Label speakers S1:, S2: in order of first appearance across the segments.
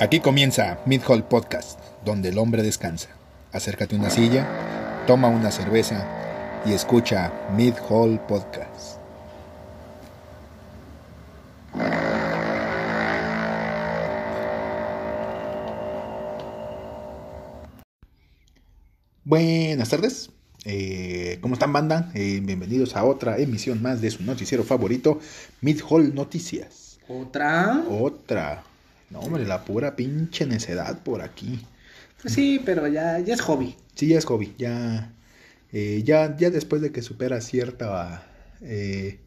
S1: Aquí comienza Mid Hall Podcast, donde el hombre descansa. Acércate a una silla, toma una cerveza y escucha Mid Hall Podcast. Buenas tardes, eh, ¿cómo están banda? Eh, bienvenidos a otra emisión más de su noticiero favorito, Mid Hall Noticias.
S2: ¿Otra?
S1: Otra. No, hombre, la pura pinche necedad por aquí.
S2: Pues sí, pero ya, ya es hobby.
S1: Sí, ya es hobby. Ya, eh, ya, ya después de que supera cierta, eh,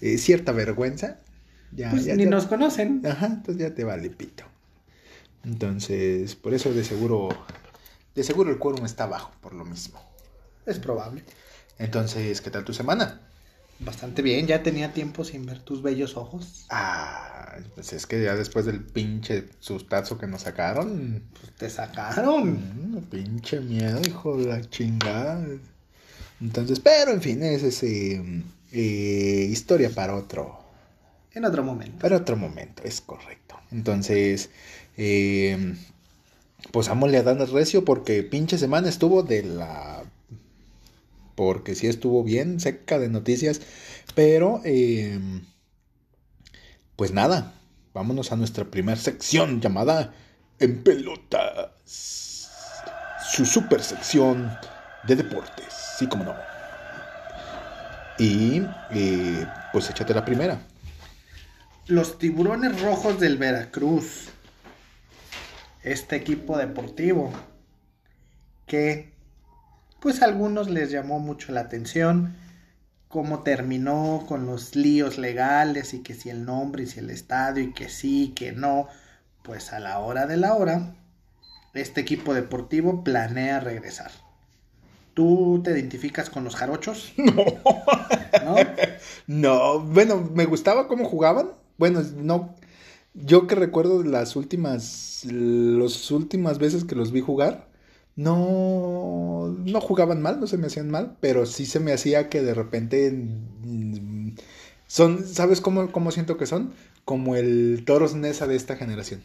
S1: eh, cierta vergüenza, ya,
S2: Pues
S1: ya
S2: ni
S1: ya-
S2: nos conocen.
S1: Ajá, entonces ya te vale pito. Entonces, por eso de seguro, de seguro el quórum está bajo, por lo mismo.
S2: Es probable.
S1: Entonces, ¿qué tal tu semana?
S2: Bastante bien, ya tenía tiempo sin ver tus bellos ojos.
S1: Ah, pues es que ya después del pinche sustazo que nos sacaron,
S2: Pues te sacaron.
S1: Mm, pinche miedo, hijo de la chingada. Entonces, pero en fin, es ese eh, historia para otro,
S2: En otro momento.
S1: para otro momento, es correcto. Entonces, eh, pues vámonos a darle recio porque pinche semana estuvo de la... Porque sí estuvo bien seca de noticias, pero eh, pues nada, vámonos a nuestra primera sección llamada En Pelotas. Su super sección de deportes, sí como no. Y eh, pues échate la primera.
S2: Los tiburones rojos del Veracruz. Este equipo deportivo. Que pues a algunos les llamó mucho la atención. Cómo terminó con los líos legales y que si el nombre y si el estadio y que sí, que no. Pues a la hora de la hora, este equipo deportivo planea regresar. ¿Tú te identificas con los jarochos?
S1: No.
S2: ¿No?
S1: No, bueno, me gustaba cómo jugaban. Bueno, no. Yo que recuerdo las últimas. Las últimas veces que los vi jugar. No. No jugaban mal, no se me hacían mal. Pero sí se me hacía que de repente. mm, Son. ¿Sabes cómo, cómo siento que son? Como el Toros Nesa de esta generación.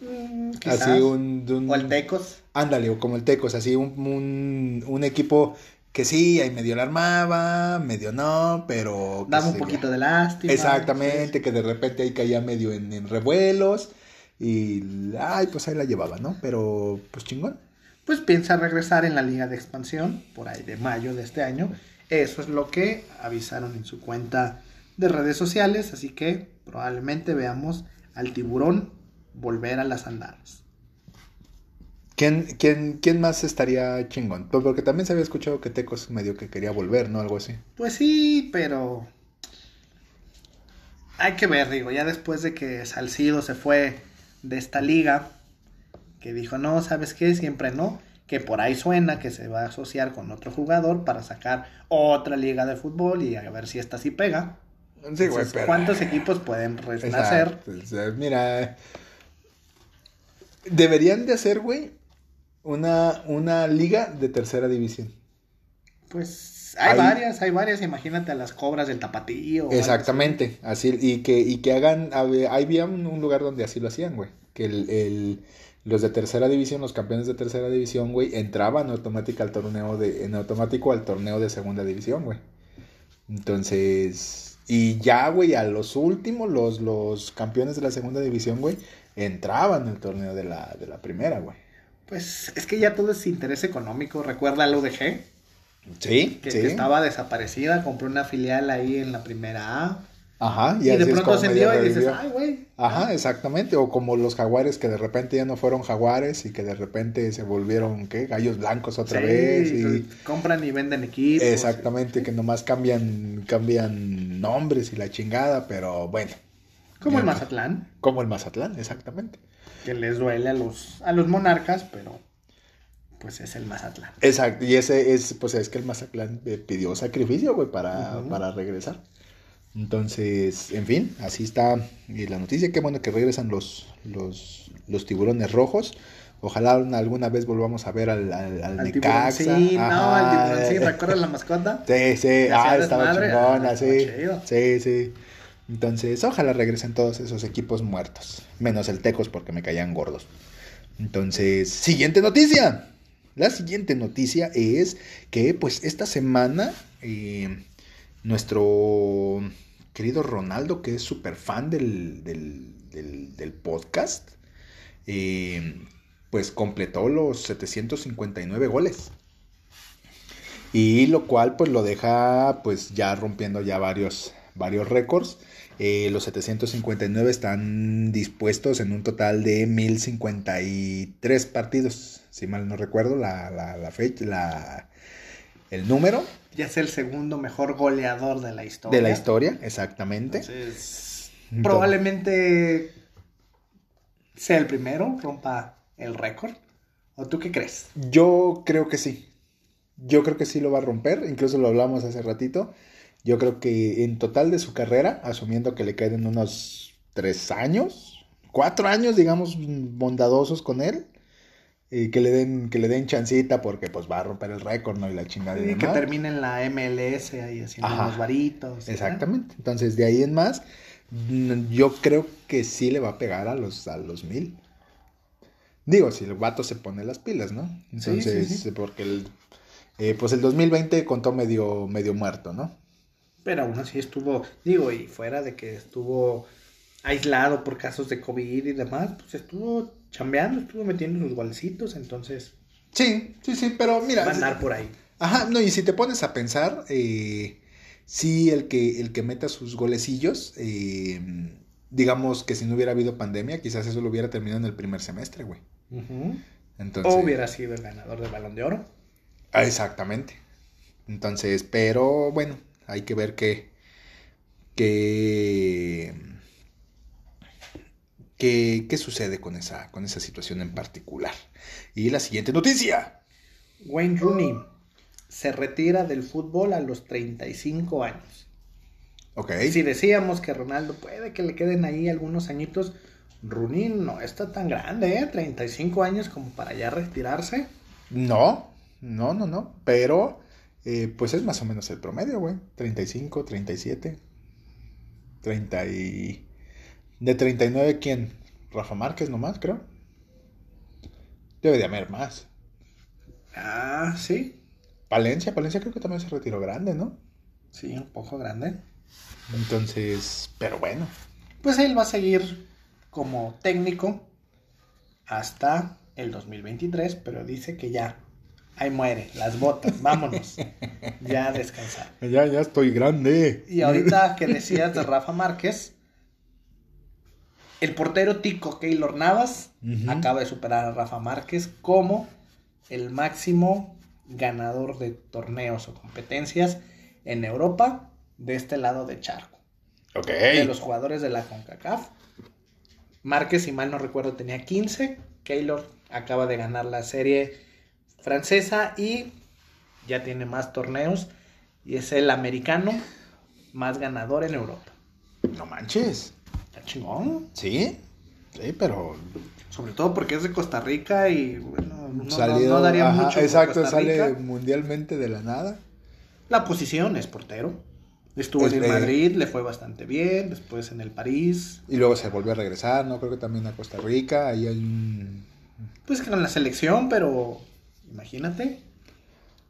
S2: Mm.
S1: Así un. un-
S2: O el Tecos.
S1: Ándale, o como el Tecos, así un, un, un equipo que sí, ahí medio la armaba, medio no, pero...
S2: Daba un poquito de lástima.
S1: Exactamente, que de repente ahí caía medio en, en revuelos y, ay, pues ahí la llevaba, ¿no? Pero, pues chingón.
S2: Pues piensa regresar en la liga de expansión, por ahí de mayo de este año. Eso es lo que avisaron en su cuenta de redes sociales, así que probablemente veamos al tiburón volver a las andadas.
S1: ¿Quién, quién, quién más estaría chingón? Porque también se había escuchado que Tecos medio que quería volver, ¿no? Algo así.
S2: Pues sí, pero hay que ver, digo, ya después de que Salcido se fue de esta liga, que dijo, no, ¿sabes qué? Siempre no, que por ahí suena que se va a asociar con otro jugador para sacar otra liga de fútbol y a ver si esta sí pega.
S1: Sí, güey,
S2: Entonces,
S1: pero...
S2: ¿Cuántos equipos pueden renacer?
S1: Mira, deberían de hacer, güey, una, una liga de tercera división.
S2: Pues hay
S1: Ahí-
S2: varias, hay varias, imagínate a las cobras del tapatío.
S1: Exactamente, así, y que, y que hagan, había un, un lugar donde así lo hacían, güey, que el, el- los de tercera división, los campeones de tercera división, güey, entraban automático al torneo de, en automático al torneo de segunda división, güey. Entonces, y ya, güey, a los últimos, los, los campeones de la segunda división, güey, entraban al torneo de la, de la primera, güey.
S2: Pues es que ya todo es interés económico, recuerda al UDG.
S1: Sí,
S2: que,
S1: sí.
S2: que estaba desaparecida, compró una filial ahí en la primera A.
S1: Ajá,
S2: Y,
S1: así
S2: de pronto ascendió y dices, ay, güey.
S1: Ajá, exactamente. O como los jaguares que de repente ya no fueron jaguares y que de repente se volvieron, ¿qué? Gallos blancos otra
S2: Sí,
S1: vez. Y...
S2: compran y venden equipos.
S1: Exactamente, que nomás cambian, cambian nombres y la chingada, pero bueno.
S2: Como el. Mazatlán,
S1: Como el Mazatlán, exactamente.
S2: que les duele a los, a los monarcas, pero pues es el Mazatlán.
S1: Exacto, y ese es, pues es que el Mazatlán eh, pidió sacrificio, güey, para, para regresar. Entonces, en fin, así está eh, la noticia. Qué bueno que regresan los, los, los tiburones rojos. Ojalá alguna vez volvamos a ver al, al, al
S2: Al
S1: Necaxa.
S2: tiburoncín, no, al tiburoncín, ¿recuerdas la mascota?
S1: Sí, sí, ah, estaba
S2: desmadre,
S1: chingona,
S2: ah,
S1: sí. Sí, sí. Entonces, ojalá regresen todos esos equipos muertos. Menos el Tecos porque me caían gordos. Entonces, siguiente noticia. La siguiente noticia es que, pues, esta semana, eh, nuestro querido Ronaldo, que es súper fan del, del, podcast, eh, pues completó los 759 goles. Y lo cual pues lo deja pues ya rompiendo ya varios, varios récords. Eh, los 759 están dispuestos en un total de 1053 partidos, si mal no recuerdo la, la, fecha, la, el número.
S2: Ya es el segundo mejor goleador de la historia.
S1: De la historia, exactamente.
S2: probablemente sea el primero, rompa el récord. ¿O tú qué crees?
S1: Yo creo que sí. Yo creo que sí lo va a romper, incluso lo hablamos hace ratito. Yo creo que en total de su carrera, asumiendo que le queden unos tres años, cuatro años, digamos, bondadosos con él, y que le den, que le den chancita porque pues va a romper el récord, ¿no? Y la chingada.
S2: Y que termine en la MLS ahí haciendo unos varitos.
S1: Exactamente. Entonces, de ahí en más, yo creo que sí le va a pegar a los, a los mil. Digo, si el vato se pone las pilas, ¿no? Entonces, porque el, eh, pues el 2020 contó medio, medio muerto, ¿no?
S2: Pero aún así estuvo, digo, y fuera de que estuvo aislado por casos de COVID y demás, pues estuvo chambeando, estuvo metiendo sus golcitos, entonces...
S1: Sí, sí, sí, pero mira...
S2: Va a andar por ahí.
S1: Ajá, no, y si te pones a pensar, eh, sí, el que, el que meta sus golecillos, eh, digamos que si no hubiera habido pandemia, quizás eso lo hubiera terminado en el primer semestre, güey.
S2: Entonces... O hubiera sido el ganador del balón de oro.
S1: Ah, exactamente. Entonces, pero bueno, hay que ver qué, qué, qué, sucede con esa, con esa situación en particular. Y la siguiente noticia.
S2: Wayne Rooney se retira del fútbol a los 35 años.
S1: Ok.
S2: Si decíamos que Ronaldo puede que le queden ahí algunos añitos, Rooney no está tan grande, ¿eh? 35 años como para ya retirarse.
S1: No, no, no, no. Pero, eh, pues es más o menos el promedio, güey. 35, 37. 30 y... De 39, ¿quién? Rafa Márquez nomás, creo. Debe de haber más.
S2: Ah, sí.
S1: Palencia, Palencia creo que también se retiró grande, ¿no?
S2: Sí, un poco grande.
S1: Entonces, pero bueno.
S2: Pues él va a seguir como técnico hasta el 2023, pero dice que ya ahí muere, las botas, vámonos. ya a descansar.
S1: Ya, ya estoy grande.
S2: Y ahorita que decías de Rafa Márquez, el portero Tico Keylor Navas acaba de superar a Rafa Márquez como el máximo ganador de torneos o competencias en Europa de este lado de Charco.
S1: Ok.
S2: De los jugadores de la CONCACAF. Márquez, si mal no recuerdo, tenía 15. Keylor acaba de ganar la serie francesa y ya tiene más torneos y es el americano más ganador en Europa.
S1: No manches.
S2: Está chingón.
S1: Sí, sí, pero.
S2: Sobre todo porque es de Costa Rica y bueno, no, daría mucho.
S1: Exacto, sale mundialmente de la nada.
S2: La posición es portero. Estuvo en el Madrid, le fue bastante bien, después en el París.
S1: Y luego se volvió a regresar, ¿no? Creo que también a Costa Rica, ahí hay un...
S2: Pues que en la selección, pero Imagínate.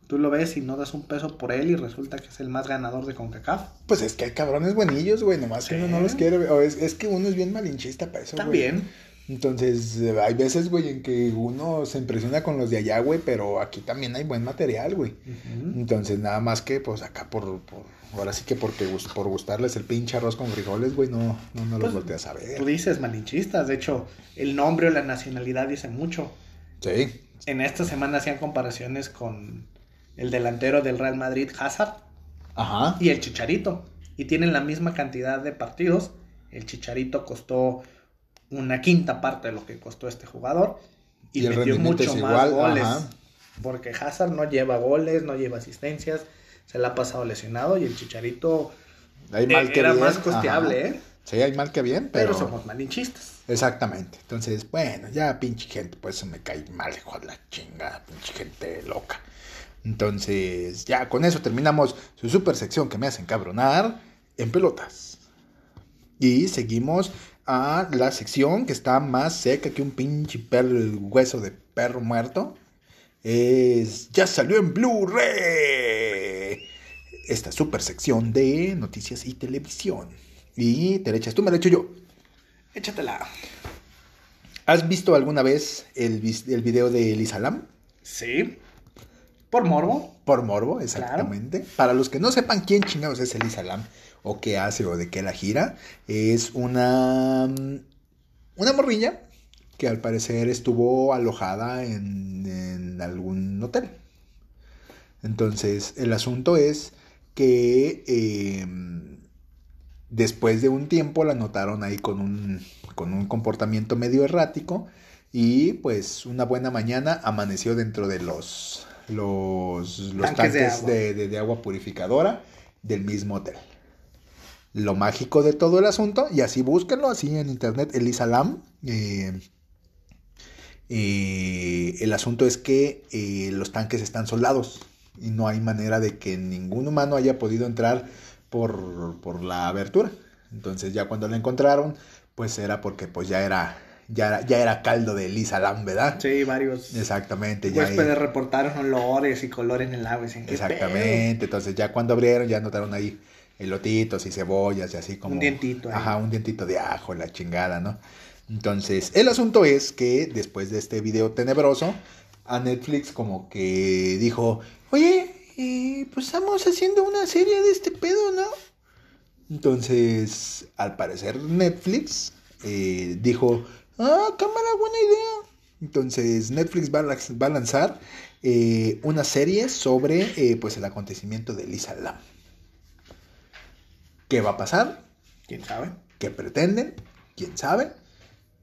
S2: Tú lo ves y no das un peso por él y resulta que es el más ganador de CONCACAF.
S1: Pues es que hay cabrones buenillos, güey. Nomás que uno no los quiere. O es, que uno es bien malinchista para eso,
S2: También.
S1: Entonces, hay veces, güey, en que uno se impresiona con los de allá, güey, pero aquí también hay buen material, güey. Entonces, nada más que, pues, acá por, por ahora sí que porque por gustarles el pinche arroz con frijoles, güey, no, no, no los pues, volteas a ver.
S2: Tú dices malinchistas, de hecho, el nombre o la nacionalidad dice mucho.
S1: Sí
S2: en esta semana hacían comparaciones con el delantero del Real Madrid, Hazard,
S1: Ajá.
S2: y el Chicharito. Y tienen la misma cantidad de partidos. El Chicharito costó una quinta parte de lo que costó este jugador. Y, metió mucho más goles. Porque Hazard no lleva goles, no lleva asistencias, se le ha pasado lesionado y el Chicharito
S1: hay mal que
S2: era más costeable, ¿eh?
S1: Sí, hay mal que bien, pero...
S2: Pero somos malinchistas.
S1: Exactamente. Entonces, bueno, ya pinche gente, pues eso me cae mal, hijo de la chingada, pinche gente loca. Entonces, ya con eso terminamos su super sección que me hacen cabronar en pelotas. Y seguimos a la sección que está más seca que un pinche perro, hueso de perro muerto. Es. Ya salió en Blu-ray. Esta super sección de noticias y televisión. Y te la echas tú, me la echo yo.
S2: Échatela.
S1: ¿Has visto alguna vez el, el video de Elisa Lam?
S2: Sí. Por morbo.
S1: Por morbo, exactamente. Para los que no sepan quién chingados es Elisa Lam o qué hace o de qué la gira, es una mm, una morrilla que al parecer estuvo alojada en, en algún hotel. Entonces, el asunto es que eh, después de un tiempo la notaron ahí con un, con un comportamiento medio errático y pues una buena mañana amaneció dentro de los, los, los
S2: Tanques de
S1: tanques
S2: agua.
S1: de, de- de agua purificadora del mismo hotel. Lo mágico de todo el asunto, y así búsquenlo, así en internet, Elisa Lam. eh, eh, el asunto es que eh, los tanques están soldados y no hay manera de que ningún humano haya podido entrar por, por la abertura. Entonces ya cuando la encontraron, pues era porque pues ya era, ya era, ya era caldo de Elisa Lam, ¿verdad?
S2: Sí, varios
S1: Exactamente. Ya
S2: huéspedes reportaron olores y colores en el agua. y dicen, ¿qué
S1: Exactamente, entonces ya cuando abrieron ya notaron ahí elotitos y cebollas y así como...
S2: Un dientito ahí.
S1: Ajá, un dientito de ajo, la chingada, ¿no? Entonces, el asunto es que después de este video tenebroso, a Netflix como que dijo, oye, eh, pues estamos haciendo una serie de este pedo, ¿no? Entonces, al parecer Netflix eh, dijo, ah, cámara, buena idea. Entonces, Netflix va a, lanzar eh, una serie sobre eh, pues el acontecimiento de Lisa Lam. ¿Qué va a pasar?
S2: ¿Quién sabe?
S1: ¿Qué pretenden? ¿Quién sabe?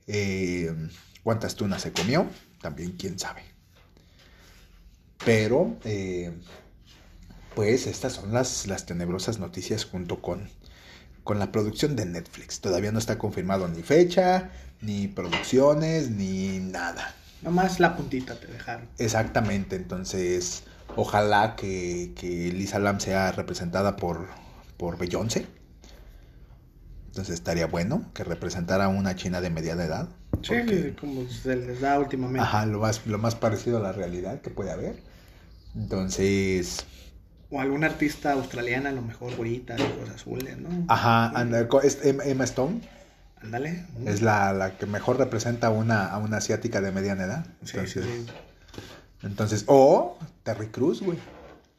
S1: Eh, ¿Cuántas tunas se comió? También quién sabe. Pero, pues estas son las, las tenebrosas noticias junto con, con la producción de Netflix. Todavía no está confirmado ni fecha, ni producciones, ni nada.
S2: Nomás la puntita te dejaron.
S1: Exactamente, entonces ojalá que, que Lisa Lam sea representada por, por Beyoncé. Entonces estaría bueno que representara a una china de mediana edad.
S2: Sí,
S1: porque-
S2: como se les da últimamente.
S1: Ajá, lo más, lo más parecido a la realidad que puede haber. Entonces,
S2: O alguna artista australiana, a lo mejor güerita, ojos azules, ¿no?
S1: ajá, Em- Emma Stone
S2: Ándale.
S1: es la, la que mejor representa a una, a una asiática de mediana edad.
S2: Sí,
S1: Entonces,
S2: sí,
S1: entonces o Terry Cruz, güey.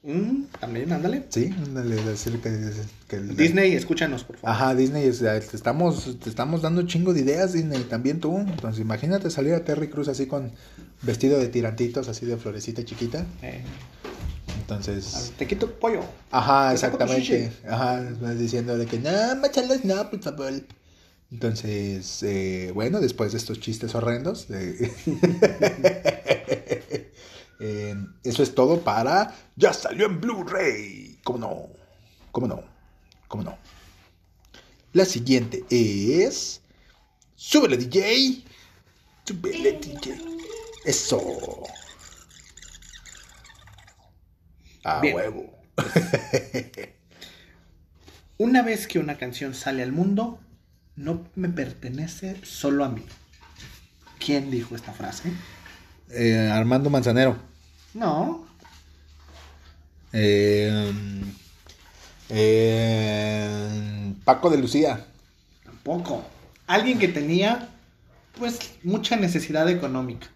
S2: Mm, también, ándale.
S1: Sí, ándale, decir que, que el-
S2: Disney, escúchanos, por favor.
S1: Ajá, Disney, o sea, te estamos, te estamos dando un chingo de ideas, Disney, también tú. Entonces, imagínate salir a Terry Cruz así con vestido de tirantitos, así de florecita chiquita.
S2: Eh,
S1: Entonces,
S2: te quito pollo.
S1: ajá, exactamente. Ajá, vas diciendo de que no, machalas, no, por favor. Entonces, eh, bueno, después de estos chistes horrendos, de- eh, eso es todo para Ya salió en Blu-ray. ¿Cómo no? ¿Cómo no? ¿Cómo no? La siguiente es. ¡Súbele, DJ! ¡Súbele, DJ! ¡Eso! A
S2: Bien.
S1: huevo.
S2: Una vez que una canción sale al mundo, no me pertenece solo a mí. ¿Quién dijo esta frase?
S1: Eh, Armando Manzanero.
S2: No,
S1: Eh, eh, Paco de Lucía.
S2: tampoco. Alguien que tenía, pues, mucha necesidad económica.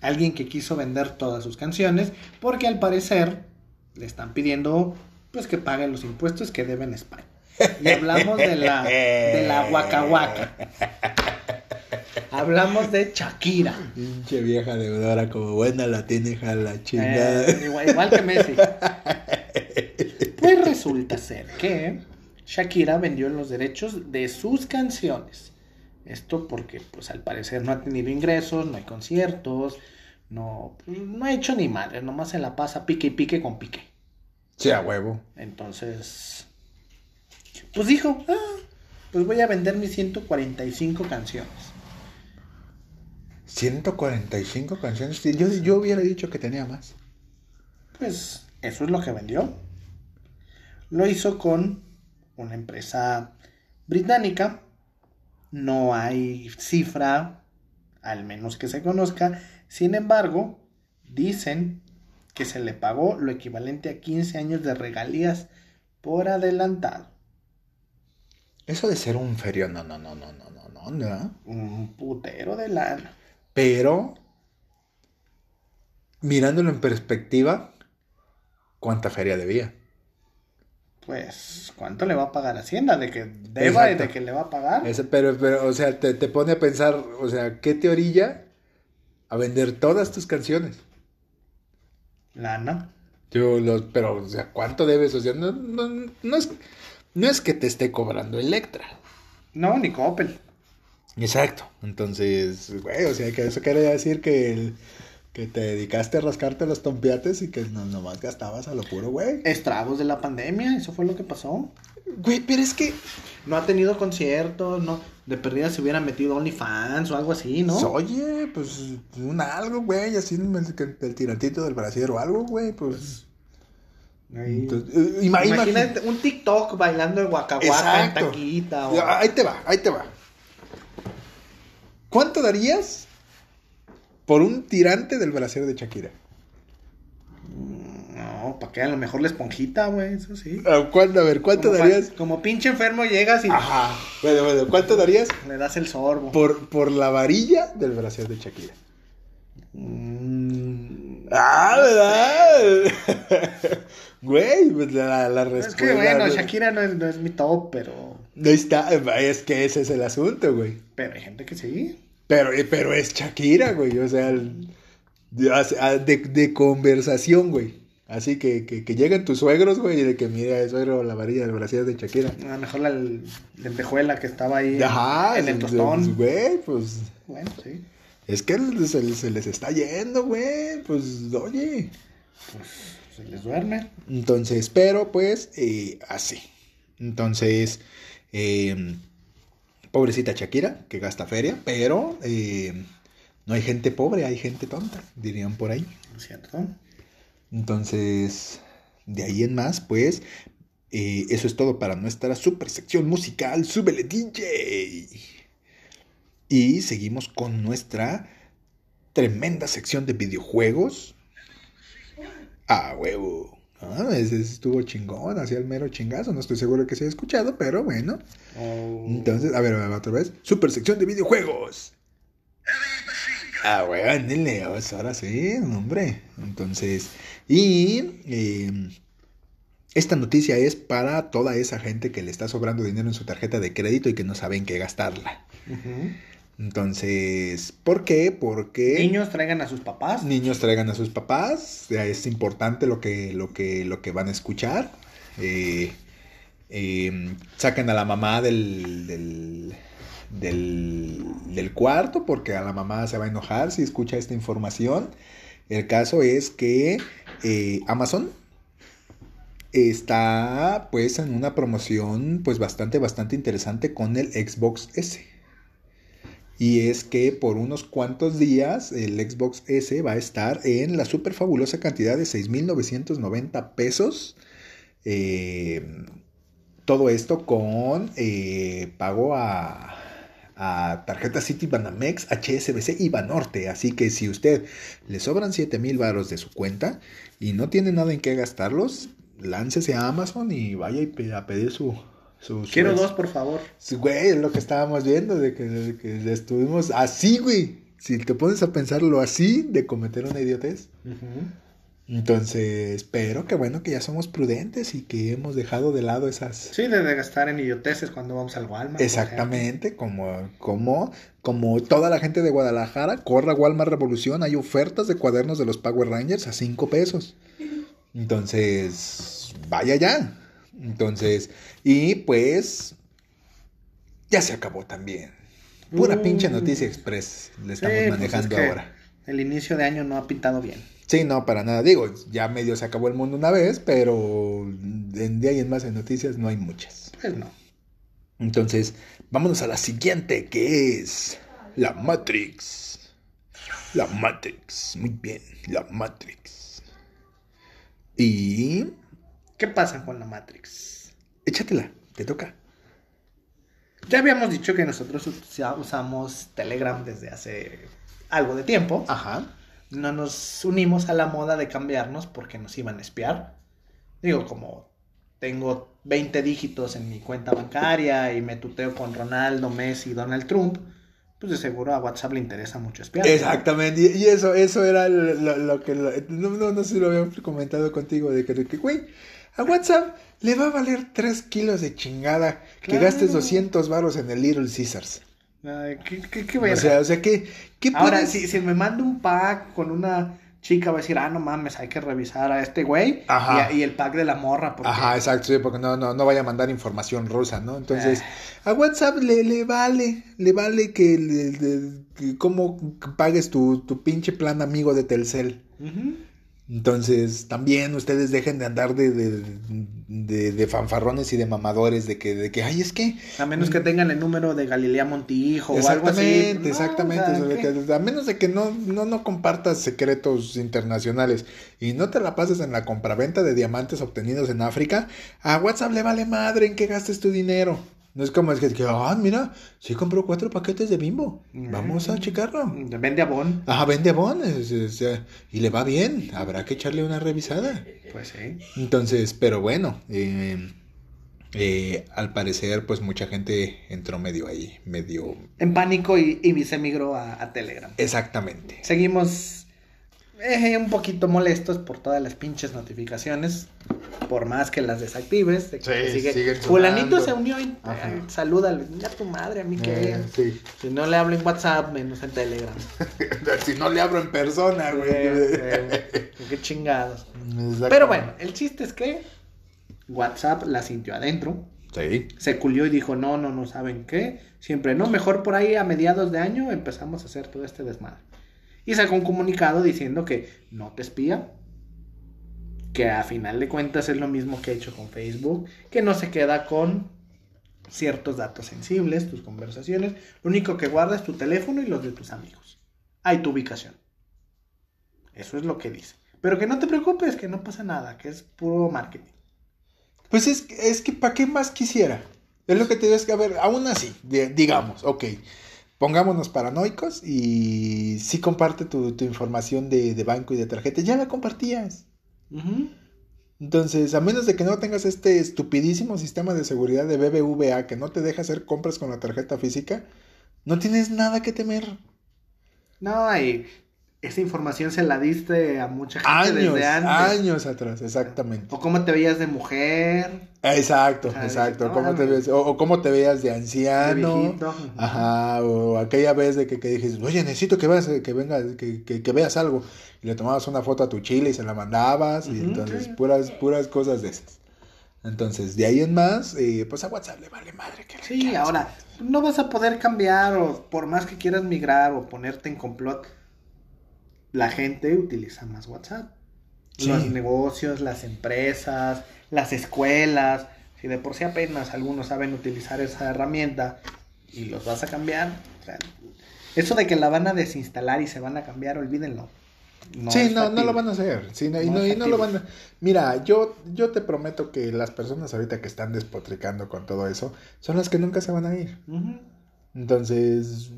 S2: Alguien que quiso vender todas sus canciones porque al parecer le están pidiendo, pues, que paguen los impuestos que deben España. Y hablamos de la, de la Waka Waka. Hablamos de Shakira.
S1: Pinche vieja deudora, como buena la tiene, hija la chingada.
S2: Eh, igual, igual que Messi. Pues resulta ser que Shakira vendió los derechos de sus canciones. Esto porque, pues al parecer no ha tenido ingresos, no hay conciertos, no, no ha hecho ni madre, nomás se la pasa pique y pique con pique.
S1: Sí, a huevo.
S2: Entonces, pues dijo, ah, pues voy a vender mis 145 canciones.
S1: 145 canciones. Yo, yo hubiera dicho que tenía más.
S2: Pues eso es lo que vendió. Lo hizo con una empresa británica. No hay cifra, al menos que se conozca. Sin embargo, dicen que se le pagó lo equivalente a 15 años de regalías por adelantado.
S1: Eso de ser un ferio, no, no, no, no, no, no, no, no.
S2: Un putero de lana.
S1: Pero, mirándolo en perspectiva, ¿cuánta feria debía?
S2: Pues, ¿cuánto le va a pagar Hacienda? De que deba y de que le va a pagar.
S1: Ese, pero, pero, o sea, te, te pone a pensar, o sea, ¿qué te orilla a vender todas tus canciones?
S2: Lana.
S1: Yo los, pero, o sea, ¿cuánto debes? O sea, no, no, no es, no es que te esté cobrando Electra.
S2: No, ni Coppel.
S1: Exacto. Entonces, güey, o sea, que eso quiere decir que, el- que te dedicaste a rascarte los tompiates y que no, nomás gastabas a lo puro, güey.
S2: Estragos de la pandemia, eso fue lo que pasó.
S1: Güey, pero es que,
S2: No ha tenido conciertos, no. De perdida se hubieran metido OnlyFans o algo así, ¿no?
S1: oye, pues, un algo, güey, así el, tirantito del brasier o algo, güey, pues.
S2: Ahí.
S1: entonces, eh, ima-
S2: Imagínate un TikTok bailando el guacahuaca en taquita. O...
S1: Ahí te va, ahí te va. ¿Cuánto darías por un tirante del brasier de Shakira?
S2: No, para que a lo mejor la esponjita, güey, eso sí.
S1: ¿Cuánto, a ver, ¿cuánto
S2: como,
S1: darías?
S2: como pinche enfermo llegas y
S1: Ajá. Bueno, bueno, ¿cuánto darías
S2: le das el sorbo.
S1: por, por la varilla del brasier de Shakira?
S2: Mm,
S1: Ah, ¿verdad? Güey, pues la, la
S2: es
S1: respuesta.
S2: que bueno, Shakira no es, no es mi top, pero,
S1: Ahí está, es que ese es el asunto, güey.
S2: pero hay gente que sí.
S1: Pero, eh, pero es Shakira, güey. O sea, el- de, de- de conversación, güey. Así que, que, que llegan tus suegros, güey, y de que mira, el suegro la varilla del brasier de Shakira.
S2: A lo mejor la lentejuela que estaba ahí
S1: Ajá,
S2: en el
S1: pues,
S2: tostón.
S1: güey, pues.
S2: Bueno, sí.
S1: Es que se, se les está yendo, güey. Pues, oye.
S2: Se les duerme.
S1: Entonces, pero pues, eh, así. Entonces, eh, pobrecita Shakira, que gasta feria, pero eh, no hay gente pobre, hay gente tonta, dirían por ahí.
S2: ¿Cierto?
S1: Entonces, de ahí en más, pues, eh, eso es todo para nuestra super sección musical, súbele DJ. Y seguimos con nuestra tremenda sección de videojuegos. Ah, huevo. Ah, ese estuvo chingón, hacía el mero chingazo. No estoy seguro que se haya escuchado, pero bueno.
S2: O-
S1: Entonces, a ver, a ver, otra vez. Super sección de videojuegos. Ah, weón, dile, ahora sí, hombre. Entonces, y eh, esta noticia es para toda esa gente que le está sobrando dinero en su tarjeta de crédito y que no saben qué gastarla.
S2: Ujú.
S1: Entonces, ¿por qué? Porque
S2: Niños traigan a sus papás.
S1: niños traigan a sus papás. Ya Es importante lo que, lo que, lo que van a escuchar. Eh, eh, sacan a la mamá del, del, del, del cuarto porque a la mamá se va a enojar si escucha esta información. El caso es que eh, Amazon está pues en una promoción pues bastante bastante interesante con el Xbox S. Y es que por unos cuantos días el Xbox S va a estar en la super fabulosa cantidad de 6.990 pesos. Eh, todo esto con eh, pago a, tarjeta City Banamex, HSBC y Banorte. Así que si usted le sobran 7.000 varos de su cuenta y no tiene nada en qué gastarlos, láncese a Amazon y vaya a pedir su...
S2: Quiero
S1: ex-
S2: dos, por favor.
S1: Güey, es lo que estábamos viendo, de que, de que estuvimos así, güey. Si te pones a pensarlo así, de cometer una idiotez. Entonces, pero qué bueno que ya somos prudentes y que hemos dejado de lado esas...
S2: Sí, de, gastar en idioteces cuando vamos al Walmart.
S1: Exactamente, como, como, como toda la gente de Guadalajara, corra Walmart Revolución, hay ofertas de cuadernos de los Power Rangers a 5 pesos. Entonces, vaya ya. Entonces, y pues, ya se acabó también. Pura
S2: Uh.
S1: pinche noticia express le estamos
S2: Sí, pues
S1: manejando
S2: es que
S1: ahora.
S2: El inicio de año no ha pintado bien.
S1: Sí, no, para nada. Digo, ya medio se acabó el mundo una vez, pero en día y en más en noticias no hay muchas.
S2: Pues no.
S1: Entonces, vámonos a la siguiente, que es la Matrix. La Matrix, muy bien, la Matrix. Y
S2: ¿Qué pasa con la Matrix?
S1: échatela, te toca.
S2: Ya habíamos dicho que nosotros usa- usamos Telegram desde hace algo de tiempo.
S1: Ajá.
S2: No nos unimos a la moda de cambiarnos porque nos iban a espiar. Digo, como tengo 20 dígitos en mi cuenta bancaria y me tuteo con Ronaldo, Messi, Donald Trump, pues de seguro a WhatsApp le interesa mucho espiar.
S1: Exactamente, y, y eso, eso era lo, que, lo- no, no, no sé si lo habíamos comentado contigo, de que, de que, güey, a WhatsApp le va a valer 3 kilos de chingada que
S2: Claro.
S1: gastes 200 varos en el Little Caesars.
S2: Ay, ¿qué, qué, qué
S1: O sea, o sea, ¿qué, qué
S2: Ahora,
S1: puedes-
S2: si, si me manda un pack con una chica, va a decir, ah, no mames, hay que revisar a este güey
S1: Ajá.
S2: y, y el pack de la morra. Porque...
S1: Ajá, exacto, sí, porque no, no, no vaya a mandar información rusa, ¿no? Entonces,
S2: Ah.
S1: a WhatsApp le, le vale, le vale que, le- le- que cómo pagues tu, tu pinche plan amigo de Telcel.
S2: Ujú.
S1: Entonces, también ustedes dejen de andar de, de, de, de fanfarrones y de mamadores, de que, de que, ay, es que...
S2: A menos que tengan el número de Galilea Montijo o algo así.
S1: Exactamente, exactamente. a menos de que no, no, no compartas secretos internacionales y no te la pases en la compraventa de diamantes obtenidos en África, a WhatsApp le vale madre en que gastes tu dinero. No es como es que, ah, mira, sí compró cuatro paquetes de bimbo. Vamos a
S2: Mm.
S1: checarlo.
S2: Vende abón.
S1: Ajá, vende o sea, y le va bien. Habrá que echarle una revisada.
S2: Pues sí.
S1: Entonces, pero bueno, eh, eh, al parecer, pues mucha gente entró medio ahí, medio...
S2: En pánico y, y se migró a, a Telegram.
S1: Exactamente.
S2: Seguimos eh, un poquito molestos por todas las pinches notificaciones. Por más que las desactives. de que
S1: Sí,
S2: sigue, Fulanito se unió y eh, salúdale. A tu madre, a mí que.
S1: Eh, sí.
S2: Si no le hablo en WhatsApp, menos en Telegram.
S1: si no le abro en persona, güey.
S2: Qué chingados. Pero bueno, el chiste es que WhatsApp la sintió adentro.
S1: Sí.
S2: Se culió y dijo, no, no, no saben qué. Siempre no, mejor por ahí a mediados de año empezamos a hacer todo este desmadre. Y sacó un comunicado diciendo que no te espía. Que a final de cuentas es lo mismo que ha hecho con Facebook. Que no se queda con ciertos datos sensibles, tus conversaciones. Lo único que guarda es tu teléfono y los de tus amigos. Hay tu ubicación. Eso es lo que dice. Pero que no te preocupes, que no pasa nada, que es puro marketing.
S1: Pues es, es que ¿para qué más quisiera? Es lo que te digo, es que, a ver, aún así, di- digamos, ok, pongámonos paranoicos y sí comparte tu, tu información de, de banco y de tarjeta, ya la compartías. Entonces, a menos de que no tengas este estupidísimo sistema de seguridad de BBVA que no te deja hacer compras con la tarjeta física, no tienes nada que temer.
S2: No, y esa información se la diste a mucha gente
S1: Años,
S2: desde antes.
S1: años atrás, exactamente.
S2: O cómo te veías de mujer,
S1: Exacto, exacto. ¿Cómo
S2: no,
S1: te ves? O, o cómo te veías de
S2: de
S1: anciano.
S2: viejito.
S1: Ajá, o aquella vez de que, que dijiste, oye, necesito que veas, que venga, que, que, que veas algo. Y le tomabas una foto a tu chile y se la mandabas. Y entonces, puras, puras cosas de esas. Entonces, de ahí en más, eh, pues a WhatsApp le vale madre que
S2: Sí, ahora, no vas a poder cambiar o por más que quieras migrar o ponerte en complot, la gente utiliza más WhatsApp.
S1: Sí.
S2: Los negocios, las empresas, las escuelas, si de por sí apenas algunos saben utilizar esa herramienta y los vas a cambiar, o sea, eso de que la van a desinstalar y se van a cambiar, olvídenlo. No
S1: sí, no, no lo van a hacer. Sí, no, y,
S2: No
S1: y lo van a... Mira, yo, yo te prometo que las personas ahorita que están despotricando con todo eso son las que nunca se van a ir. Entonces,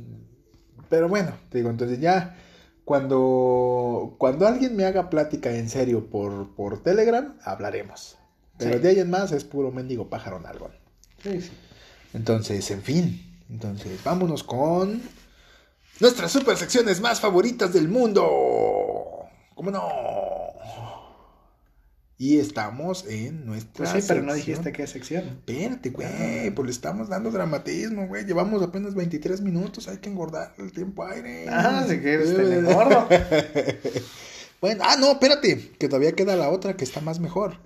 S1: pero bueno, te digo, entonces ya cuando, cuando alguien me haga plática en serio por, por Telegram, hablaremos. Pero
S2: Sí.
S1: de ahí en más es puro mendigo pájaro nalgón.
S2: Sí, sí.
S1: Entonces, en fin, entonces vámonos con nuestras super secciones más favoritas del mundo. ¿Cómo no? Y estamos en nuestra
S2: Pues sí, pero no dijiste qué sección.
S1: Espérate, güey, pues le estamos dando dramatismo, güey. Llevamos apenas 23 minutos, hay que engordar el tiempo aire.
S2: Ah, si quieres te engordo.
S1: bueno, ah, no, espérate, que todavía queda la otra que está más mejor.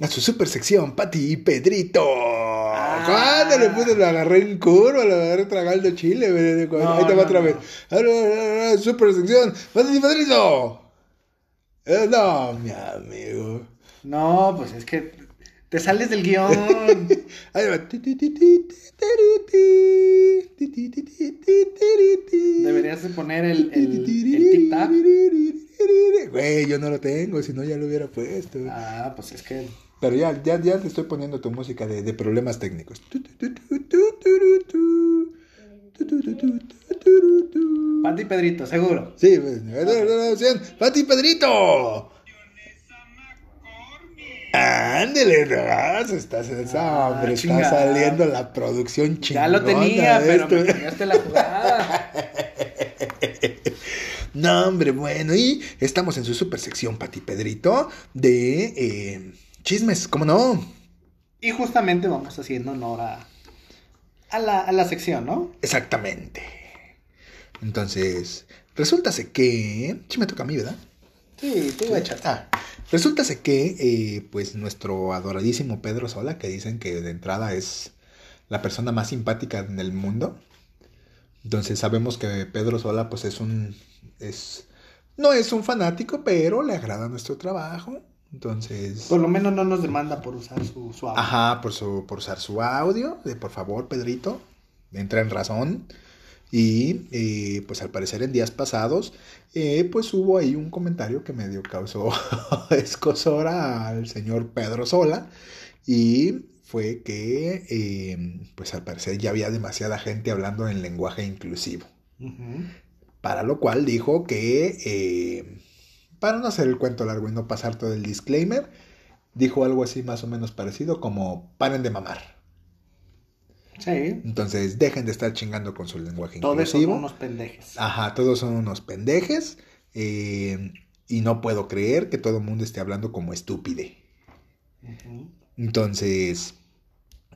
S1: A su super sección, Pati y Pedrito.
S2: Ah.
S1: ¿Cuándo le puse? Lo agarré en curva, lo agarré tragando chile, güey.
S2: No,
S1: Ahí te va
S2: no,
S1: otra
S2: no.
S1: vez. Ah, Super sección, Pati y Pedrito. Eh, no, mi amigo.
S2: No, pues es que te sales del guion.
S1: Ahí va.
S2: Deberías de poner el, el, el tic-tac.
S1: Güey, yo no lo tengo, si no ya lo hubiera puesto.
S2: Ah, pues es que.
S1: Pero ya, ya, ya te estoy poniendo tu música de, problemas técnicos.
S2: Pati Pedrito, seguro.
S1: Sí, pues, Pati Pedrito. Ándele, no, se está, se está,
S2: Ah,
S1: hombre, está saliendo la producción
S2: Ya
S1: chingona.
S2: lo tenía, pero
S1: esto.
S2: me cambiaste la jugada.
S1: No, hombre, bueno, y estamos en su super sección, Pati Pedrito, de eh, chismes, ¿cómo no?
S2: Y justamente vamos haciendo honor a, a, la, a la sección, ¿no?
S1: Exactamente. Entonces, resulta que... Sí me toca a mí, ¿verdad?
S2: Sí, tú échate.
S1: Ah, resulta que, eh, pues, nuestro adoradísimo Pedro Sola, que dicen que de entrada es la persona más simpática en el mundo. Entonces sabemos que Pedro Sola, pues, es un... Es, no es un fanático, pero le agrada nuestro trabajo. Entonces...
S2: Por lo menos no nos demanda por usar su, su audio.
S1: Ajá, por, su, por usar su audio. De, por favor, Pedrito, entra en razón. Y eh, pues al parecer en días pasados, eh, pues hubo ahí un comentario que medio causó escosora al señor Pedro Sola. Y fue que eh, pues al parecer ya había demasiada gente hablando en lenguaje inclusivo. Para lo cual dijo que, eh, para no hacer el cuento largo y no pasar todo el disclaimer, dijo algo así más o menos parecido como paren de mamar.
S2: Sí.
S1: Entonces dejen de estar chingando con su lenguaje
S2: Todos son
S1: inclusivo.
S2: unos pendejes.
S1: Ajá, todos son unos pendejes. eh, y no puedo creer que todo el mundo esté hablando como estúpide. Entonces,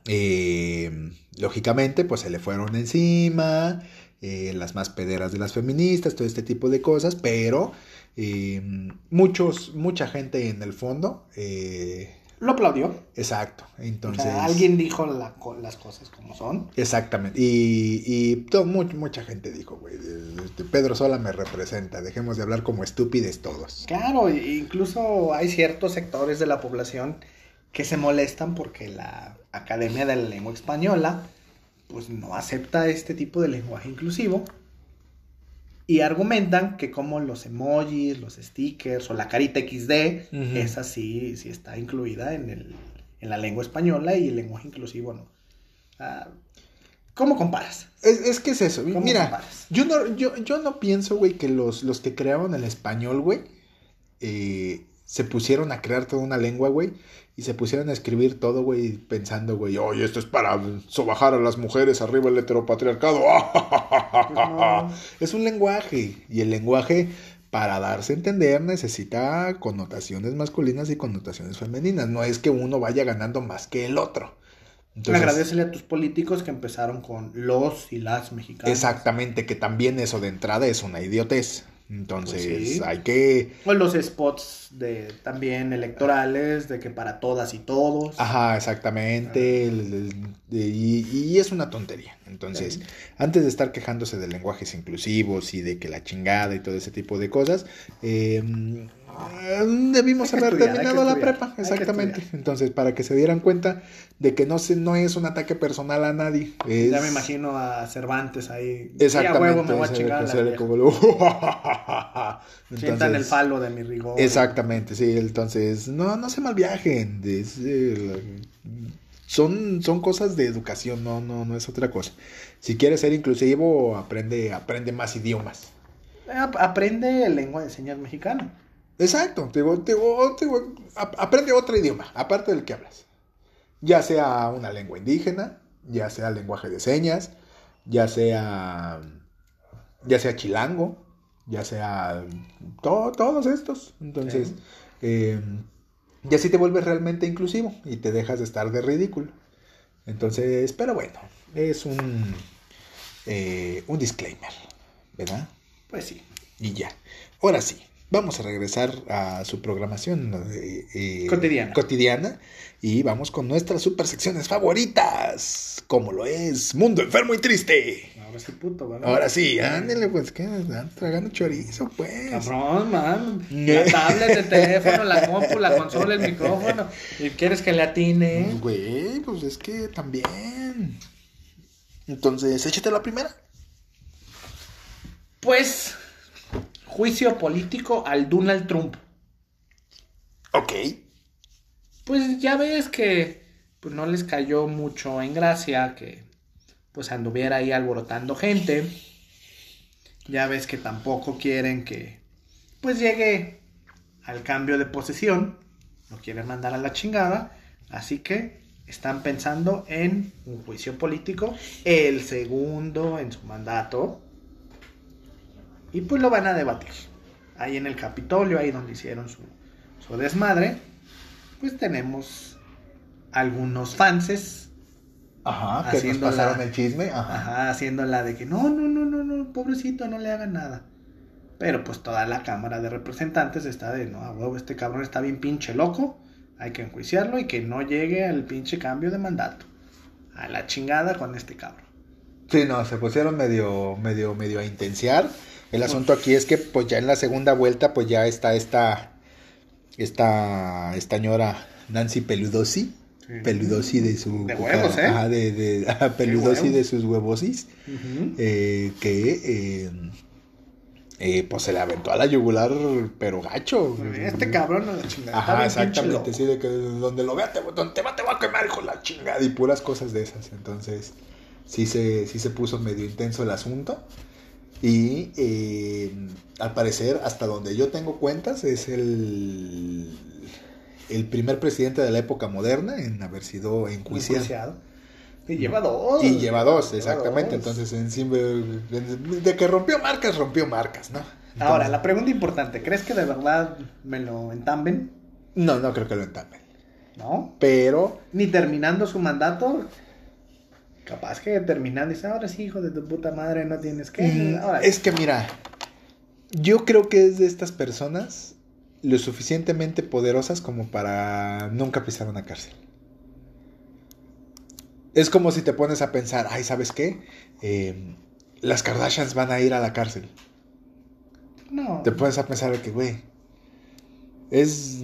S1: eh, lógicamente, pues se le fueron encima, eh, las más pederas de las feministas, todo este tipo de cosas, pero eh, muchos, mucha gente en el fondo, eh,
S2: Lo aplaudió.
S1: exacto,
S2: O
S1: entonces...
S2: sea, alguien dijo la las cosas como son.
S1: Exactamente, y, y to- mu- mucha gente dijo, güey, este, Pedro Sola me representa, dejemos de hablar como estúpides todos.
S2: Claro, e- incluso hay ciertos sectores de la población que se molestan porque la Academia de la Lengua Española pues no acepta este tipo de lenguaje inclusivo y argumentan que como los emojis, los stickers o la carita XD,
S1: Ujú.
S2: esa sí, sí está incluida en, el, en la lengua española y el lenguaje inclusivo no. ¿Cómo comparas?
S1: Es, es que es eso,
S2: ¿Cómo
S1: mira,
S2: comparas?
S1: yo no, yo, yo no pienso, güey, que los, los que crearon el español, güey, eh, se pusieron a crear toda una lengua, güey, y se pusieron a escribir todo, güey, pensando, güey, oye, esto es para sobajar a las mujeres arriba el heteropatriarcado.
S2: no.
S1: Es un lenguaje, y el lenguaje, para darse a entender, necesita connotaciones masculinas y connotaciones femeninas. No es que uno vaya ganando más que el otro. Entonces,
S2: Agradecele a tus políticos que empezaron con los y las mexicanas.
S1: Exactamente, que también eso de entrada es una idiotez. Entonces
S2: Pues sí.
S1: hay que...
S2: O los spots de también electorales, de que para todas y todos.
S1: Ajá, exactamente. el- el- y, y es una tontería. Entonces,
S2: Sí.
S1: antes de estar quejándose de lenguajes inclusivos y de que la chingada y todo ese tipo de cosas, eh, debimos
S2: Hay que
S1: haber
S2: estudiar,
S1: terminado la
S2: estudiar,
S1: prepa. Exactamente. Entonces, para que se dieran cuenta de que no, se, no es un ataque personal a nadie. es-
S2: Ya me imagino a Cervantes ahí.
S1: Exactamente.
S2: Sientan el palo de mi rigor.
S1: Exactamente, sí, entonces no, no se malviajen, es, eh, son, son cosas de educación, no, no, no es otra cosa. Si quieres ser inclusivo, aprende, aprende más idiomas.
S2: Ap- Aprende lengua de señas mexicana.
S1: Exacto, te te te aprende otro idioma, aparte del que hablas. Ya sea una lengua indígena, ya sea lenguaje de señas, ya sea, ya sea chilango, ya sea to- todos estos. Entonces,
S2: Sí.
S1: eh, y así te vuelves realmente inclusivo y te dejas de estar de ridículo. Entonces, pero bueno, es un, eh, un disclaimer, ¿verdad?
S2: Pues sí.
S1: Y ya. Ahora sí, vamos a regresar a su programación eh, eh,
S2: Cotidiana.
S1: cotidiana y vamos con nuestras super secciones favoritas, como lo es Mundo Enfermo y Triste.
S2: Ahora sí, puto, ¿verdad?
S1: Ahora sí, ándale, pues que están tragando chorizo, pues.
S2: Cabrón, man. La tablet, el teléfono, la compu, la consola, el micrófono. ¿Y quieres que le atine?
S1: Güey, pues es que también. Entonces, échate la primera.
S2: Pues, juicio político al Donald Trump.
S1: Ok.
S2: Pues ya ves que pues no les cayó mucho en gracia que pues anduviera ahí alborotando gente. Ya ves que tampoco quieren que pues llegue al cambio de posesión. Lo quieren mandar a la chingada. Así que están pensando en un juicio político, el segundo en su mandato. Y pues lo van a debatir. Ahí en el Capitolio, ahí donde hicieron su, su desmadre. Pues tenemos algunos fanses
S1: Ajá, que nos pasaron el chisme. Ajá.
S2: Ajá, haciendo la de que no, no, no, no, no, pobrecito, no le hagan nada. Pero pues toda la Cámara de Representantes está de, no, a huevo, este cabrón está bien pinche loco, hay que enjuiciarlo y que no llegue al pinche cambio de mandato. A la chingada con este cabrón.
S1: Sí, no, se pusieron medio, medio, medio a intenciar. El asunto aquí es que pues ya en la segunda vuelta pues ya está esta, esta, esta señora Nancy Peludosi Peludosi de su.
S2: De huevos, ¿eh?
S1: Ajá, de, de peludosi de sus huevosis. eh, que. Eh, eh, pues se le aventó a la yugular, pero gacho.
S2: Este cabrón no la chingada.
S1: Ajá, exactamente. Sí, de que donde lo vea, te, donde te va, te va a quemar con la chingada. Y puras cosas de esas. Entonces, sí se, sí se puso medio intenso el asunto. Y eh, al parecer, hasta donde yo tengo cuentas, es el el primer presidente de la época moderna en haber sido enjuiciado.
S2: Y lleva dos.
S1: Y lleva dos, exactamente. Entonces, de que rompió marcas, rompió marcas, ¿no?
S2: Ahora, la pregunta importante, ¿crees que de verdad me lo entamben?
S1: No, no creo que lo entamben.
S2: ¿No?
S1: Pero...
S2: Ni terminando su mandato, capaz que terminando dice, ahora sí, hijo de tu puta madre, no tienes que...
S1: Mm, es que mira, yo creo que es de estas personas lo suficientemente poderosas como para nunca pisar una cárcel. Es como si te pones a pensar, ay, ¿sabes qué? Em, las Kardashians van a ir a la cárcel.
S2: No.
S1: Te pones a pensar que, güey, es,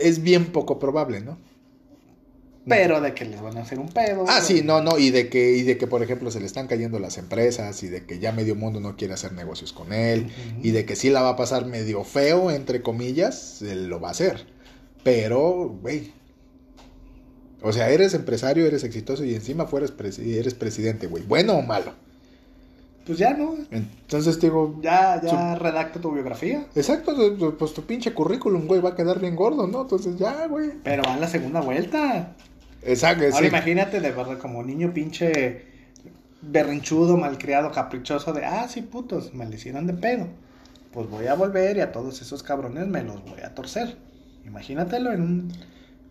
S1: es bien poco probable, ¿no?
S2: Pero de que les van a hacer un pedo.
S1: Ah, sí, no, no, y de que, y de que, por ejemplo, se le están cayendo las empresas, y de que ya medio mundo no quiere hacer negocios con él, y de que sí la va a pasar medio feo, entre comillas, él lo va a hacer. Pero, güey. O sea, eres empresario, eres exitoso y encima fueres eres presidente, güey. ¿Bueno o malo?
S2: Pues ya no.
S1: Entonces digo.
S2: Ya, ya redacta tu biografía.
S1: Exacto, pues tu pinche currículum, güey, va a quedar bien gordo, ¿no? Entonces ya, güey.
S2: Pero va en la segunda vuelta.
S1: Exacto,
S2: Ahora imagínate de verdad como niño pinche berrinchudo, malcriado, caprichoso de, ah, sí, putos, me le hicieron de pedo. Pues voy a volver y a todos esos cabrones me los voy a torcer. Imagínatelo en un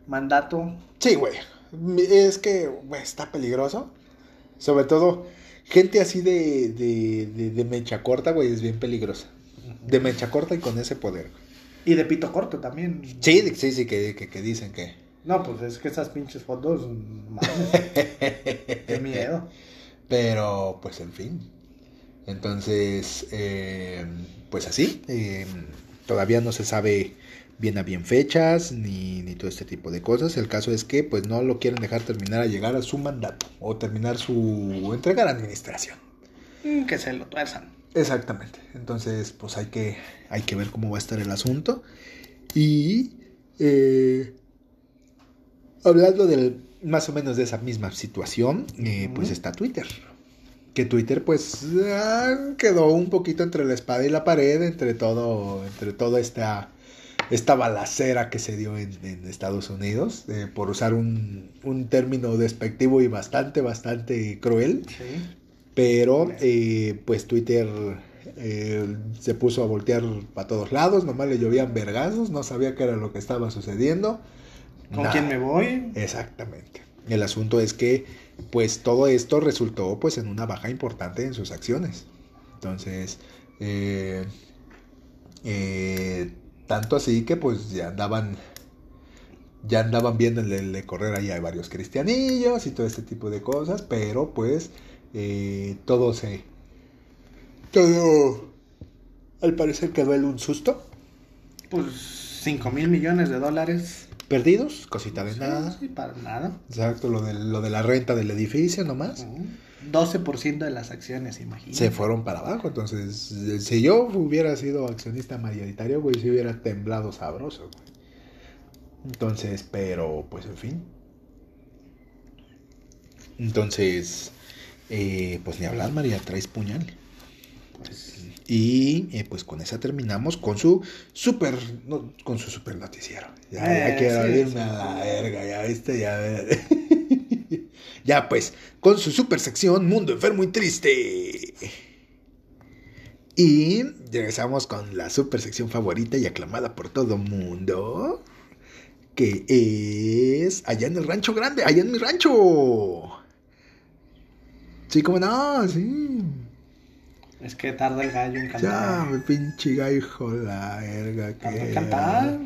S2: mandato.
S1: Sí, güey. Es que güey, está peligroso. Sobre todo, gente así de, de, de, mecha corta, güey, es bien peligrosa. De mecha corta y con ese poder.
S2: Y de pito corto también.
S1: Sí, sí, sí, que, que dicen que
S2: no, pues es que esas pinches fotos, qué miedo.
S1: Pero, pues en fin. Entonces, eh, pues así. Eh, todavía no se sabe bien a bien fechas ni, ni, todo este tipo de cosas. El caso es que pues no lo quieren dejar terminar a llegar a su mandato o terminar su entregar administración.
S2: Mm, que se lo tuerzan.
S1: Exactamente. Entonces pues hay que, hay que ver cómo va a estar el asunto. Y eh, hablando del, más o menos de esa misma situación, eh, pues está Twitter. Que Twitter pues ah, quedó un poquito entre la espada y la pared, entre todo, entre toda esta, esta balacera que se dio en, Estados Unidos, eh, por usar un, un, término despectivo y bastante, bastante cruel. Pero eh, pues Twitter se puso a voltear para todos lados, nomás le llovían vergazos, no sabía qué era lo que estaba sucediendo.
S2: ¿Con quién me voy?
S1: Exactamente. El asunto es que, pues, todo esto resultó, pues, en una baja importante en sus acciones. Entonces, eh, eh, tanto así que, pues, ya andaban, ya andaban viendo el, correr ahí a varios cristianillos y todo este tipo de cosas, pero, pues, eh, todo se, todo, al parecer quedó él un susto.
S2: Pues, 5 mil millones de dólares
S1: perdidos, cosita de nada.
S2: Sí, para nada.
S1: Exacto, lo de, lo de la renta del edificio nomás.
S2: 12% de las acciones, imagínate.
S1: Se fueron para abajo, entonces, si yo hubiera sido accionista mayoritario, güey, si hubiera temblado sabroso, güey. Entonces, pero, pues, en fin. Entonces, eh, pues ni hablar, María, traes puñal.
S2: Pues,
S1: Y eh, pues con esa terminamos con su super, no, con su super noticiero. Ya, ya
S2: Eh,
S1: quiero
S2: sí,
S1: irme
S2: sí,
S1: a la verga, ya viste, ya ya pues, con su super sección Mundo Enfermo y Triste. Y regresamos con la super sección favorita y aclamada por todo mundo. Que es allá en el rancho grande, allá en mi rancho. Sí, como no, sí.
S2: Es que tarda el gallo en
S1: Ya,
S2: cantar.
S1: me pinche gallo, hijo la verga.
S2: En
S1: que-
S2: cantar.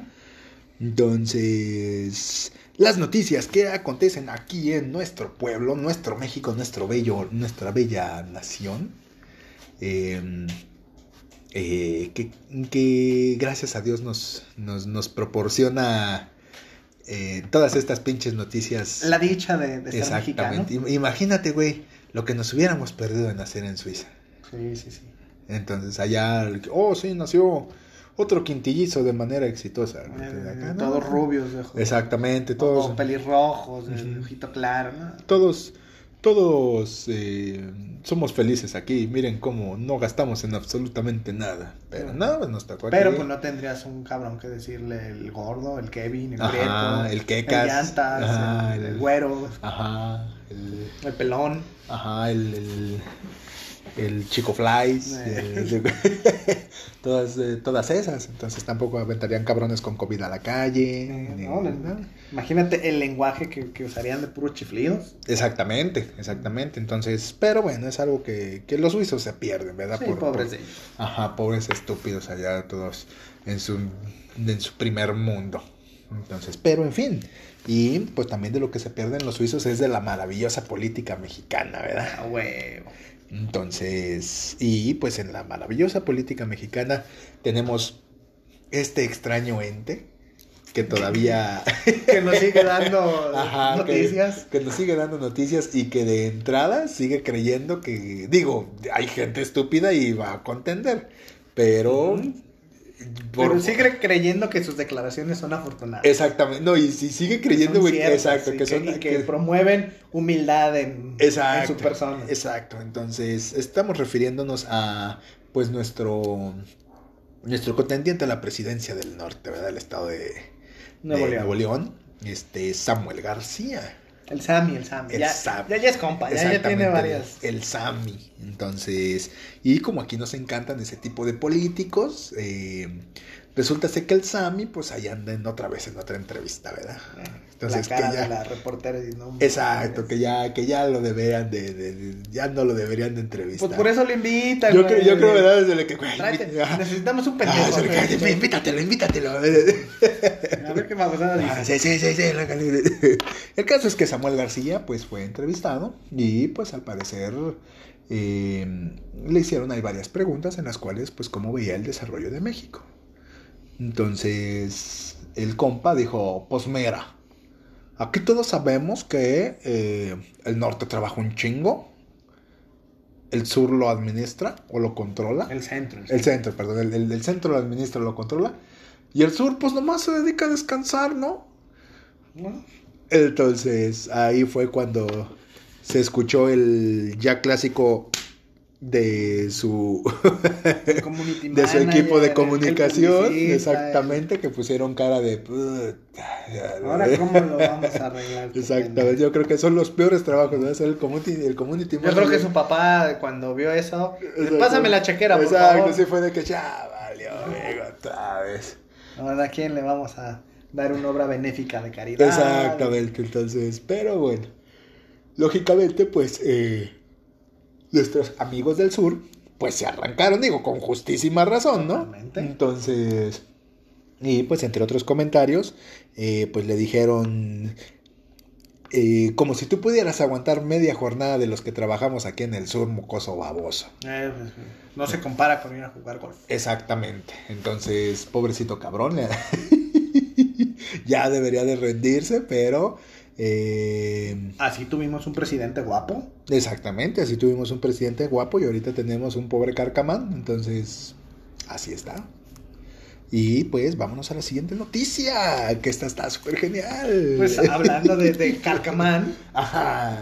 S1: Entonces, las noticias que acontecen aquí en nuestro pueblo, nuestro México, nuestro bello, nuestra bella nación, eh, eh, que, que gracias a Dios nos, nos, nos proporciona eh, todas estas pinches noticias.
S2: La dicha de, de ser mexicano.
S1: Exactamente. Im- Imagínate, güey, lo que nos hubiéramos perdido de nacer en Suiza.
S2: Sí, sí, sí.
S1: Entonces allá, oh, sí, nació otro quintillizo de manera exitosa.
S2: Eh, todos rubios, de ojo.
S1: Exactamente,
S2: Todos
S1: todos,
S2: pelirrojos, de
S1: Ujú.
S2: ojito claro, ¿no?
S1: todos, todos eh, somos felices aquí. Miren cómo no gastamos en absolutamente nada. Pero
S2: Sí.
S1: nada, nos tocó aquí.
S2: Pero pues no tendrías un cabrón que decirle el gordo, el Kevin, el
S1: Ajá,
S2: Prieto,
S1: el Quecas.
S2: el Llantas,
S1: Ajá,
S2: el,
S1: el-
S2: el güero,
S1: Ajá, el,
S2: el pelón.
S1: ajá, el, el, el Chico Flies. El- todas, eh, todas esas. Entonces tampoco aventarían cabrones con COVID a la calle.
S2: Eh,
S1: ni-
S2: no, no, no. Imagínate el lenguaje que, que usarían de puros chiflidos.
S1: Exactamente, exactamente. Entonces, pero bueno, es algo que, que los suizos se pierden, ¿verdad?
S2: Sí,
S1: Por-
S2: pobres
S1: por-
S2: de ellos.
S1: Ajá, pobres estúpidos allá todos en su, en su primer mundo. Entonces, pero en fin. Y pues también de lo que se pierden los suizos es de la maravillosa política mexicana, ¿verdad?
S2: Ah, huevo.
S1: Entonces, y pues en la maravillosa política mexicana tenemos este extraño ente que todavía
S2: Que nos sigue dando
S1: Ajá,
S2: noticias.
S1: Que, que nos sigue dando noticias y que de entrada sigue creyendo que, digo, hay gente estúpida y va a contender, pero... por-
S2: Pero sigue creyendo que sus declaraciones son afortunadas.
S1: Exactamente, no, y si sigue creyendo, güey, exacto, que son...
S2: y que
S1: que-
S2: promueven humildad en,
S1: Exacto,
S2: en su persona.
S1: Exacto, entonces estamos refiriéndonos a, pues, nuestro... Nuestro contendiente a la presidencia del norte, ¿verdad? Del estado de,
S2: Nuevo
S1: de
S2: León.
S1: Nuevo León, este, Samuel García.
S2: El Sammy, el Sammy.
S1: El
S2: ya,
S1: Sammy.
S2: ya, ya es compa, ya, ya tiene
S1: Exactamente,
S2: varias.
S1: El Sami. Entonces, y como aquí nos encantan ese tipo de políticos, eh, resulta ser que el Sami, pues ahí anda en otra vez en otra entrevista, ¿verdad? Entonces,
S2: la cara
S1: que ya-
S2: de la reportera y no,
S1: Exacto, que ya, que ya lo deberían de, de- de- ya no lo deberían de entrevistar.
S2: Pues por eso lo invitan.
S1: yo creo, yo creo, ¿verdad? Desde que, güey,
S2: Tráete, necesitamos un
S1: Ah,
S2: pendejo. güey.
S1: invítatelo, invítatelo.
S2: A ver qué babosada
S1: Ah,
S2: dice.
S1: sí, sí, sí, sí. El caso es que Samuel García pues fue entrevistado y pues al parecer eh, le hicieron ahí varias preguntas en las cuales pues cómo veía el desarrollo de México. Entonces el compa dijo, pues mira, aquí todos sabemos que eh, el norte trabaja un chingo, el sur lo administra o lo controla.
S2: El centro. el
S1: El centro, perdón, el, el- el centro lo administra, lo controla. Y el sur, pues nomás se dedica a descansar, ¿no?
S2: ¿no?
S1: Entonces, ahí fue cuando se escuchó el ya clásico de su, de su equipo de comunicación. Exactamente, que pusieron cara de.
S2: Ahora, ¿cómo lo vamos a arreglar?
S1: Exactamente, yo creo que son los peores trabajos, el community, el community
S2: Yo creo que su papá, cuando vio eso, pásame la chequera, por
S1: Exacto, sí fue de que ya valió, amigo, otra vez.
S2: Ahora, ¿a quién le vamos a dar una obra benéfica de caridad?
S1: Exactamente, entonces, pero bueno, lógicamente, pues, eh, nuestros amigos del sur, pues se arrancaron, digo, con justísima razón, ¿no?
S2: Totalmente.
S1: Entonces, y pues entre otros comentarios, eh, pues le dijeron, eh, como si tú pudieras aguantar media jornada de los que trabajamos aquí en el sur, mocoso baboso.
S2: Eh, pues, no se compara con ir a jugar golf.
S1: Exactamente. Entonces, pobrecito cabrón. ya debería de rendirse, pero... eh,
S2: Así tuvimos un presidente guapo.
S1: exactamente, así tuvimos un presidente guapo y ahorita tenemos un pobre carcamán. Entonces, así está. Y pues vámonos a la siguiente noticia, que esta está súper genial.
S2: Pues hablando de, de Carcamán,
S1: Ajá.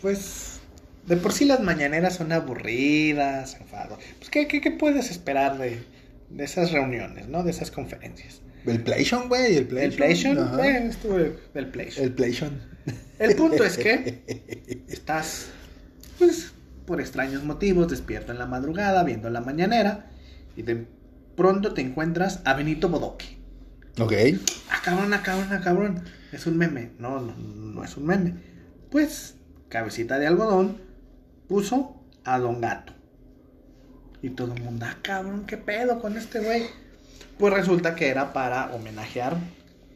S2: pues De por sí las mañaneras son aburridas, enfado. Pues, ¿qué, qué, qué puedes esperar de, de esas reuniones, ¿no? De esas conferencias.
S1: El PlayStation, güey, el PlayStation.
S2: El PlayStation. El PlayStation.
S1: El
S2: punto es que estás, pues, por extraños motivos, despierto en la madrugada, viendo la mañanera, y de pronto te encuentras a Benito Bodoque.
S1: Ok.
S2: Ah, cabrón, ah, cabrón, ah, cabrón. Es un meme. No, no, no es un meme. Pues, cabecita de algodón puso a Don Gato. Y todo el mundo, ah, cabrón, qué pedo con este güey. Pues resulta que era para homenajear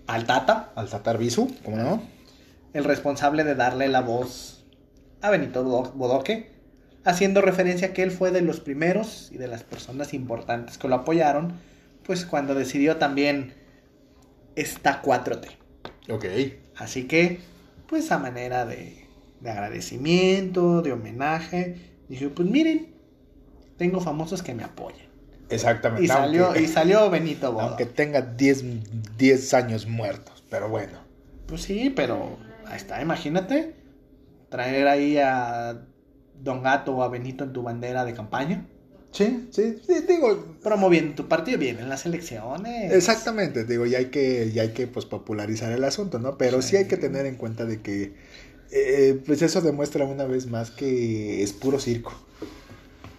S2: al Tata,
S1: Al Tatar Bisu, ¿cómo no?
S2: el responsable de darle la voz a Benito Bodo- Bodoque, haciendo referencia a que él fue de los primeros y de las personas importantes que lo apoyaron, pues cuando decidió también esta 4T.
S1: Ok.
S2: Así que, pues a manera de, de agradecimiento, de homenaje, dije, pues miren, tengo famosos que me apoyan.
S1: Exactamente.
S2: Y salió,
S1: aunque,
S2: y salió Benito Bodo.
S1: aunque tenga 10 10 años muertos, pero bueno.
S2: Pues sí, pero ahí está, imagínate traer ahí a Don Gato o a Benito en tu bandera de campaña,
S1: Sí, sí, sí, digo,
S2: promoviendo tu partido bien en las elecciones.
S1: Exactamente, digo, ya hay que, ya hay que pues, popularizar el asunto, ¿no? Pero sí.
S2: Sí.
S1: hay que tener en cuenta de que, eh, pues eso demuestra una vez más que es puro circo.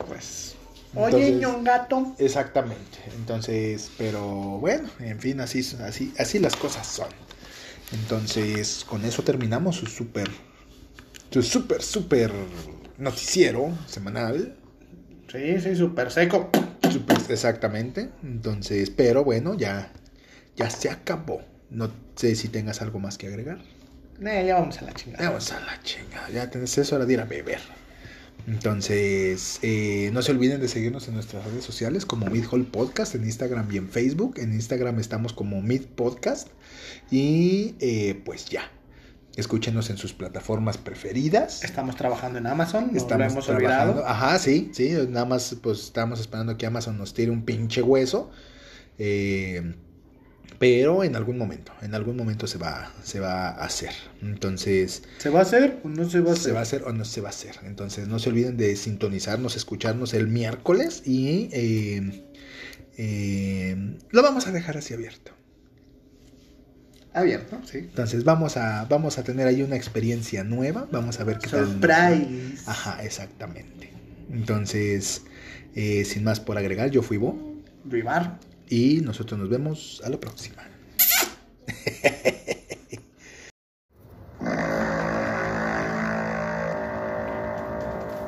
S2: Pues,
S1: Entonces-
S2: ñon gato,
S1: Exactamente, entonces, pero bueno, en fin, así, así, así las cosas son. Entonces, con eso terminamos su súper, su súper, súper noticiero semanal.
S2: sí, sí, súper seco.
S1: Súper, exactamente. Entonces, pero bueno, ya, ya se acabó. No sé si tengas algo más que agregar.
S2: Eh, ya vamos a la chingada.
S1: Vamos a la chingada, ya tenés eso hora de ir a beber. Entonces, eh, no se olviden de seguirnos en nuestras redes sociales como Mid Hall Podcast en Instagram y en Facebook. En Instagram estamos como Mid Podcast. Y eh, pues ya, escúchenos en sus plataformas preferidas.
S2: Estamos trabajando en Amazon, no lo
S1: Estamos
S2: hemos
S1: trabajando.
S2: olvidado.
S1: Ajá, sí, sí. Nada más, pues estamos esperando que Amazon nos tire un pinche hueso. Eh, pero en algún momento, en algún momento se va, se va a hacer. Entonces,
S2: ¿Se va a hacer o no se va a hacer?
S1: se va a hacer o no se va a hacer. Entonces, no se olviden de sintonizarnos, escucharnos el miércoles y eh, eh, lo vamos a dejar así abierto.
S2: Abierto, sí.
S1: Entonces, vamos a, vamos a tener ahí una experiencia nueva. Vamos a ver qué tal. nos va.
S2: Surprise.
S1: Ajá, exactamente. Entonces, eh, sin más por agregar, yo fui Bo
S2: Rivar.
S1: Y nosotros nos vemos a la próxima.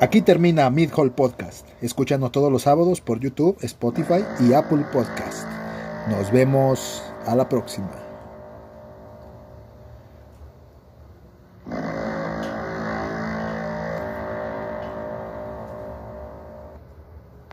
S1: Aquí termina Mid Hall Podcast. Escúchanos todos los sábados por YouTube, Spotify y Apple Podcast. Nos vemos a la próxima.